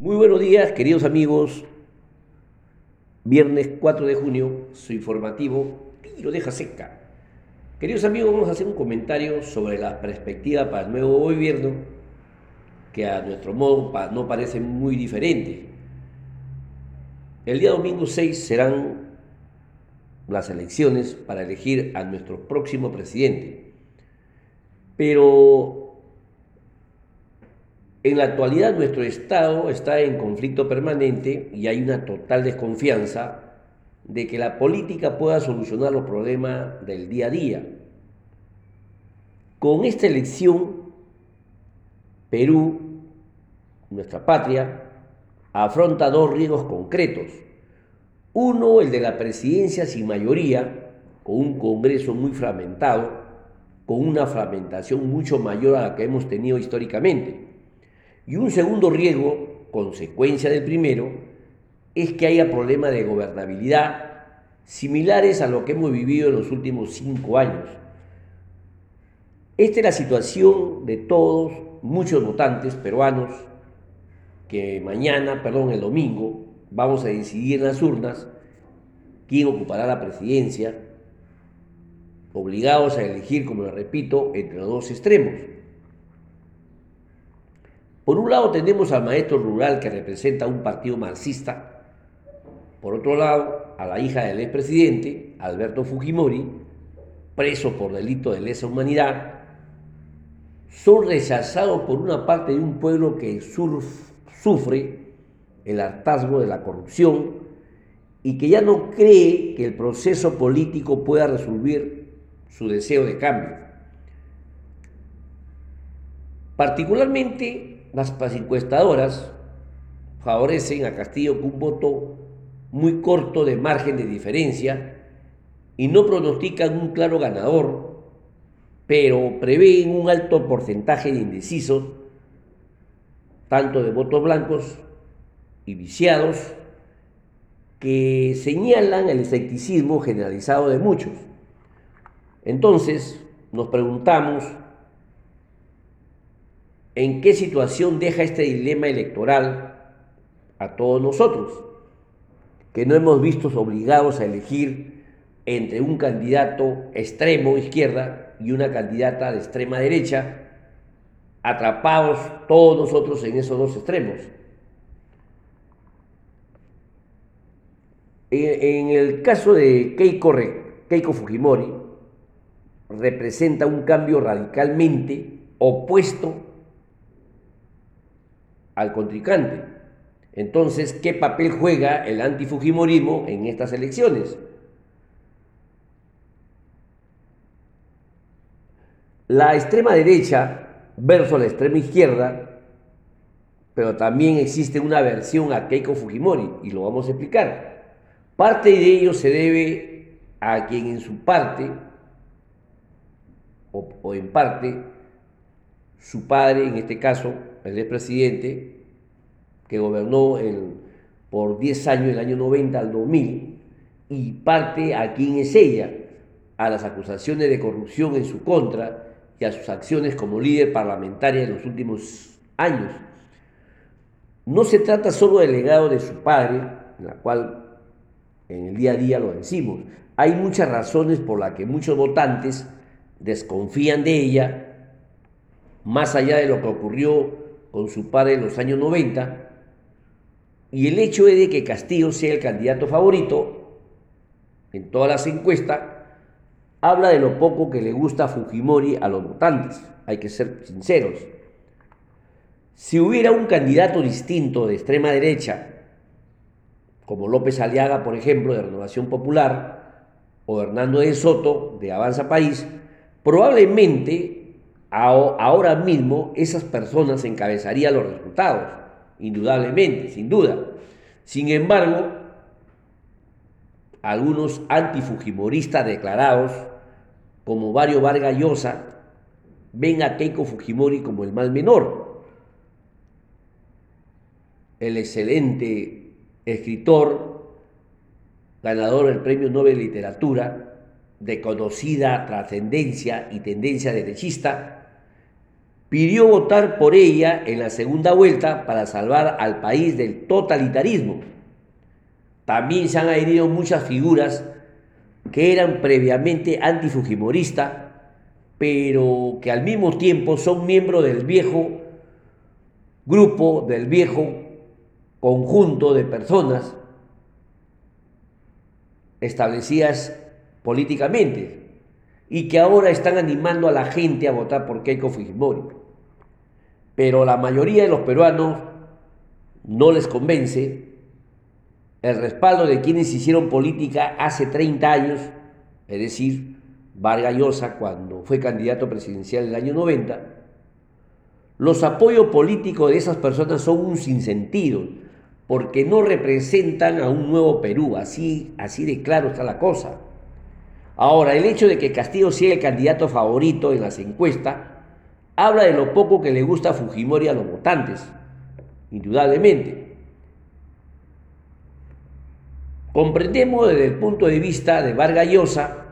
Muy buenos días, queridos amigos. Viernes 4 de junio, su informativo Tiro deja seca. Queridos amigos, vamos a hacer un comentario sobre la perspectiva para el nuevo gobierno, que a nuestro modo no parece muy diferente. El día domingo 6 serán las elecciones para elegir a nuestro próximo presidente. Pero en la actualidad nuestro Estado está en conflicto permanente y hay una total desconfianza de que la política pueda solucionar los problemas del día a día. Con esta elección, Perú, nuestra patria, afronta dos riesgos concretos. Uno, el de la presidencia sin mayoría, con un Congreso muy fragmentado, con una fragmentación mucho mayor a la que hemos tenido históricamente. Y un segundo riesgo, consecuencia del primero, es que haya problemas de gobernabilidad similares a lo que hemos vivido en los últimos cinco años. Esta es la situación de todos, muchos votantes peruanos, que mañana, perdón, el domingo, vamos a decidir en las urnas quién ocupará la presidencia, obligados a elegir, como les repito, entre los dos extremos. Por un lado tenemos al maestro rural que representa un partido marxista, por otro lado a la hija del expresidente, Alberto Fujimori, preso por delito de lesa humanidad, son rechazados por una parte de un pueblo que sufre el hartazgo de la corrupción y que ya no cree que el proceso político pueda resolver su deseo de cambio. Particularmente las encuestadoras favorecen a Castillo con un voto muy corto de margen de diferencia y no pronostican un claro ganador, pero prevén un alto porcentaje de indecisos, tanto de votos blancos y viciados, que señalan el escepticismo generalizado de muchos. Entonces, nos preguntamos en qué situación deja este dilema electoral a todos nosotros, que no hemos visto obligados a elegir entre un candidato extremo izquierda y una candidata de extrema derecha, atrapados todos nosotros en esos dos extremos. En, el caso de Keiko, Keiko Fujimori, representa un cambio radicalmente opuesto al contrincante. Entonces, ¿qué papel juega el antifujimorismo en estas elecciones? La extrema derecha versus la extrema izquierda, pero también existe una versión a Keiko Fujimori, y lo vamos a explicar. Parte de ello se debe a quien en su parte, o, en parte, su padre, en este caso, el expresidente, que gobernó por 10 años, el año 90 al 2000, y parte a quién es ella, a las acusaciones de corrupción en su contra y a sus acciones como líder parlamentaria en los últimos años. No se trata solo del legado de su padre, en la cual en el día a día lo decimos. Hay muchas razones por las que muchos votantes desconfían de ella, más allá de lo que ocurrió con su padre en los años 90, y el hecho de que Castillo sea el candidato favorito en todas las encuestas, habla de lo poco que le gusta a Fujimori a los votantes, hay que ser sinceros. Si hubiera un candidato distinto de extrema derecha, como López Aliaga, por ejemplo, de Renovación Popular, o Hernando de Soto, de Avanza País, probablemente ahora mismo esas personas encabezarían los resultados, indudablemente, sin duda. Sin embargo, algunos antifujimoristas declarados, como Mario Vargas Llosa, ven a Keiko Fujimori como el mal menor. El excelente escritor, ganador del Premio Nobel de Literatura, de conocida trascendencia y tendencia derechista, pidió votar por ella en la segunda vuelta para salvar al país del totalitarismo. También se han adherido muchas figuras que eran previamente antifujimoristas, pero que al mismo tiempo son miembros del viejo grupo, del viejo conjunto de personas establecidas políticamente y que ahora están animando a la gente a votar por Keiko Fujimori. Pero la mayoría de los peruanos no les convence el respaldo de quienes hicieron política hace 30 años, es decir, Vargas Llosa cuando fue candidato presidencial en el año 90, los apoyos políticos de esas personas son un sinsentido, porque no representan a un nuevo Perú, así, así de claro está la cosa. Ahora, el hecho de que Castillo sea el candidato favorito en las encuestas habla de lo poco que le gusta a Fujimori a los votantes, indudablemente. Comprendemos desde el punto de vista de Vargas Llosa,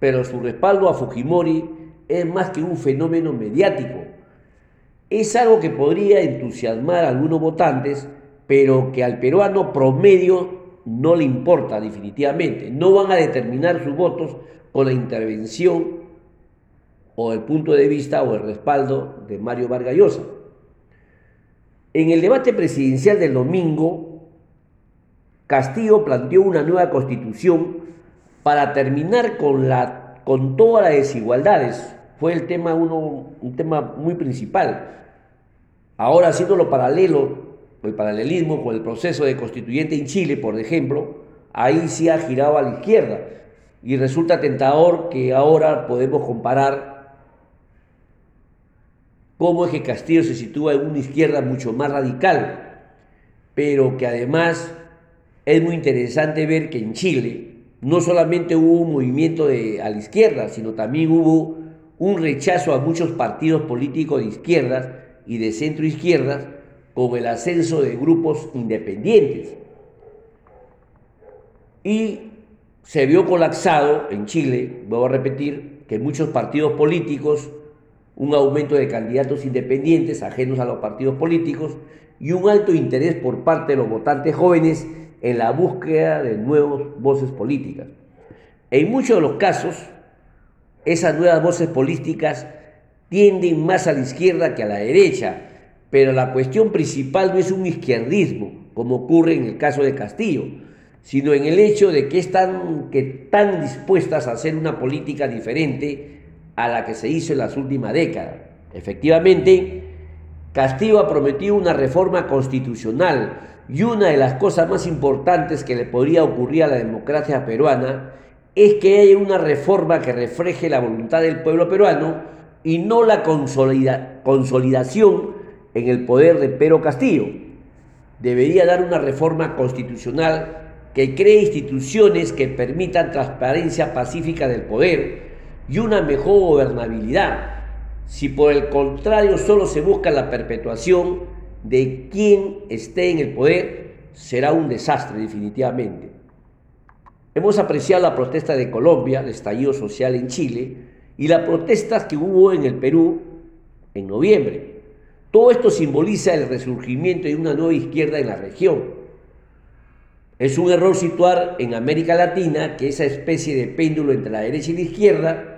pero su respaldo a Fujimori es más que un fenómeno mediático. Es algo que podría entusiasmar a algunos votantes, pero que al peruano promedio no le importa definitivamente. No van a determinar sus votos con la intervención o el punto de vista o el respaldo de Mario Vargas Llosa. En el debate presidencial del domingo, Castillo planteó una nueva constitución para terminar con, la, con todas las desigualdades. Fue el tema uno, un tema muy principal. Ahora haciéndolo paralelo el paralelismo con el proceso de constituyente en Chile, por ejemplo, ahí sí ha girado a la izquierda. Y resulta tentador que ahora podemos comparar cómo es que Castillo se sitúa en una izquierda mucho más radical, pero que además es muy interesante ver que en Chile no solamente hubo un movimiento a la izquierda, sino también hubo un rechazo a muchos partidos políticos de izquierdas y de centro izquierdas con el ascenso de grupos independientes. Y se vio colapsado en Chile, vuelvo a repetir, que muchos partidos políticos, un aumento de candidatos independientes ajenos a los partidos políticos y un alto interés por parte de los votantes jóvenes en la búsqueda de nuevas voces políticas. En muchos de los casos, esas nuevas voces políticas tienden más a la izquierda que a la derecha, pero la cuestión principal no es un izquierdismo, como ocurre en el caso de Castillo, sino en el hecho de que están, que están dispuestas a hacer una política diferente a la que se hizo en las últimas décadas. Efectivamente, Castillo ha prometido una reforma constitucional y una de las cosas más importantes que le podría ocurrir a la democracia peruana es que haya una reforma que refleje la voluntad del pueblo peruano y no la consolidación en el poder de Pedro Castillo. Debería dar una reforma constitucional que cree instituciones que permitan transparencia pacífica del poder y una mejor gobernabilidad. Si por el contrario solo se busca la perpetuación de quien esté en el poder, será un desastre definitivamente. Hemos apreciado la protesta de Colombia, el estallido social en Chile y las protestas que hubo en el Perú en noviembre. Todo esto simboliza el resurgimiento de una nueva izquierda en la región. Es un error situar en América Latina que esa especie de péndulo entre la derecha y la izquierda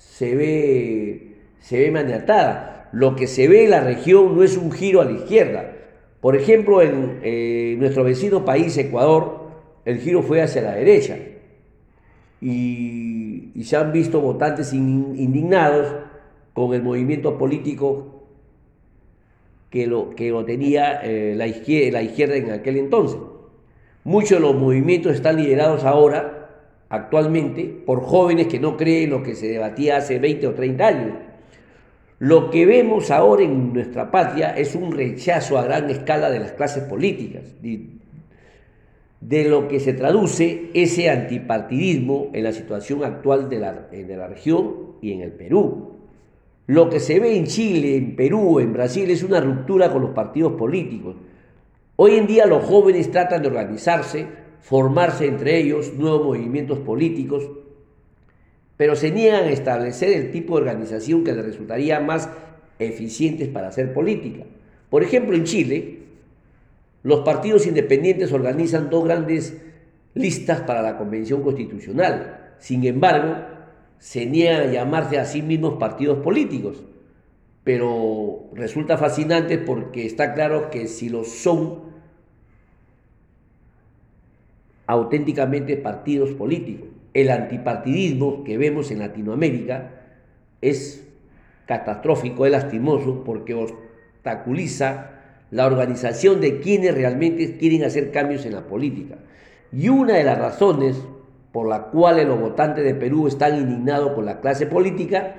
se ve, se ve maniatada. Lo que se ve en la región no es un giro a la izquierda. Por ejemplo, en eh, nuestro vecino país, Ecuador, el giro fue hacia la derecha. Y, se han visto votantes indignados con el movimiento político que lo, que lo tenía eh, la, izquierda, la izquierda en aquel entonces. Muchos de los movimientos están liderados ahora, actualmente, por jóvenes que no creen lo que se debatía hace 20 o 30 años. Lo que vemos ahora en nuestra patria es un rechazo a gran escala de las clases políticas, de, lo que se traduce ese antipartidismo en la situación actual de la, de la región y en el Perú. Lo que se ve en Chile, en Perú, en Brasil es una ruptura con los partidos políticos. Hoy en día los jóvenes tratan de organizarse, formarse entre ellos nuevos movimientos políticos, pero se niegan a establecer el tipo de organización que les resultaría más eficientes para hacer política. Por ejemplo, en Chile, los partidos independientes organizan dos grandes listas para la Convención Constitucional. Sin embargo, se niegan a llamarse a sí mismos partidos políticos. Pero resulta fascinante porque está claro que si lo son auténticamente partidos políticos. El antipartidismo que vemos en Latinoamérica es catastrófico, es lastimoso porque obstaculiza la organización de quienes realmente quieren hacer cambios en la política. Y una de las razones por la cuales los votantes de Perú están indignados con la clase política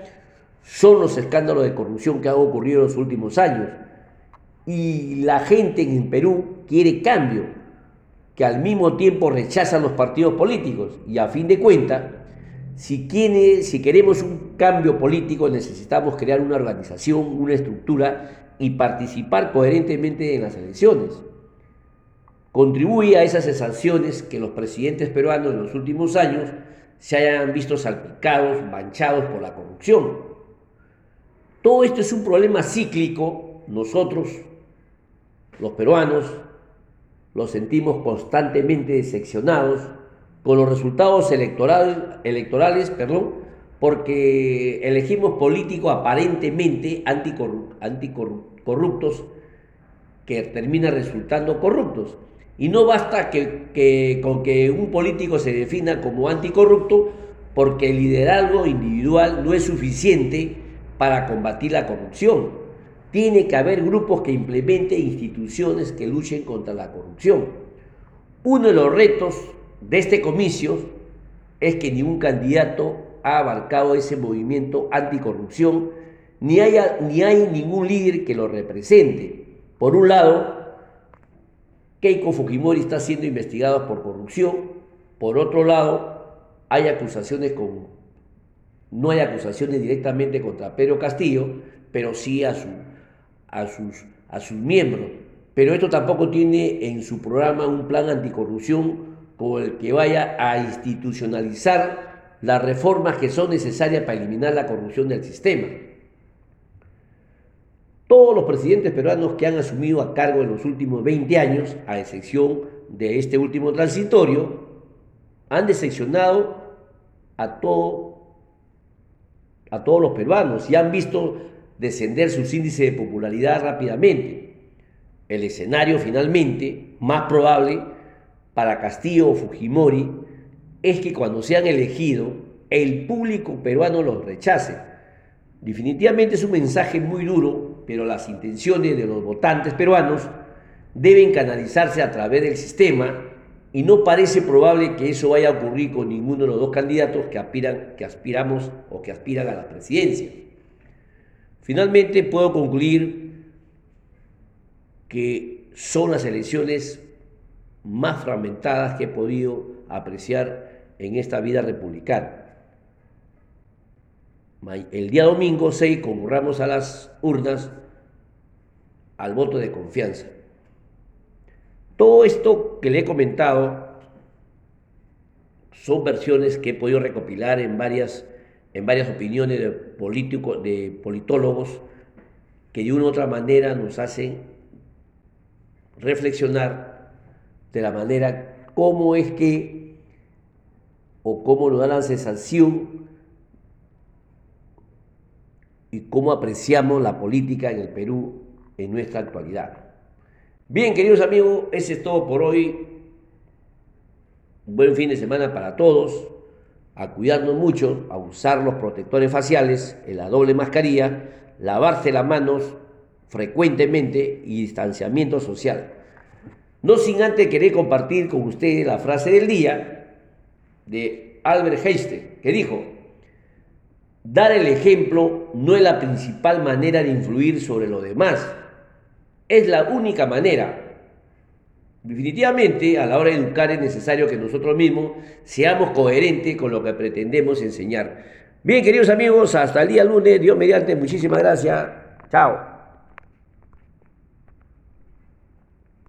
son los escándalos de corrupción que han ocurrido en los últimos años. Y la gente en Perú quiere cambio, que al mismo tiempo rechazan los partidos políticos. Y a fin de cuentas, si, si queremos un cambio político necesitamos crear una organización, una estructura y participar coherentemente en las elecciones contribuye a esas sanciones que los presidentes peruanos en los últimos años se hayan visto salpicados, manchados por la corrupción. Todo esto es un problema cíclico. Nosotros, los peruanos, los sentimos constantemente decepcionados con los resultados electorales, electorales perdón, porque elegimos políticos aparentemente anticorruptos que terminan resultando corruptos. Y no basta con que un político se defina como anticorrupto porque el liderazgo individual no es suficiente para combatir la corrupción. Tiene que haber grupos que implementen instituciones que luchen contra la corrupción. Uno de los retos de este comicio es que ningún candidato ha abarcado ese movimiento anticorrupción, ni, ni hay ningún líder que lo represente. Por un lado, Keiko Fujimori está siendo investigado por corrupción. Por otro lado, hay acusaciones con, no hay acusaciones directamente contra Pedro Castillo, pero sí a, su, a, sus, a sus miembros. Pero esto tampoco tiene en su programa un plan anticorrupción con el que vaya a institucionalizar las reformas que son necesarias para eliminar la corrupción del sistema. Todos los presidentes peruanos que han asumido a cargo en los últimos 20 años, a excepción de este último transitorio, han decepcionado a, todo, a todos los peruanos y han visto descender sus índices de popularidad rápidamente. El escenario finalmente más probable para Castillo o Fujimori es que cuando sean elegidos el público peruano los rechace. Definitivamente es un mensaje muy duro pero las intenciones de los votantes peruanos deben canalizarse a través del sistema y no parece probable que eso vaya a ocurrir con ninguno de los dos candidatos que, aspiran, que aspiramos o que aspiran a la presidencia. Finalmente puedo concluir que son las elecciones más fragmentadas que he podido apreciar en esta vida republicana. El día domingo 6 concurramos a las urnas al voto de confianza. Todo esto que le he comentado son versiones que he podido recopilar en varias, en varias opiniones de, de politólogos que de una u otra manera nos hacen reflexionar de la manera cómo es que o cómo nos da la sensación y cómo apreciamos la política en el Perú en nuestra actualidad. Bien, queridos amigos, ese es todo por hoy. Buen fin de semana para todos. A cuidarnos mucho, a usar los protectores faciales, la doble mascarilla, lavarse las manos frecuentemente y distanciamiento social. No sin antes querer compartir con ustedes la frase del día de Albert Einstein, que dijo, Dar el ejemplo no es la principal manera de influir sobre los demás, es la única manera. Definitivamente, a la hora de educar es necesario que nosotros mismos seamos coherentes con lo que pretendemos enseñar. Bien, queridos amigos, hasta el día lunes, Dios mediante, muchísimas gracias. Chao.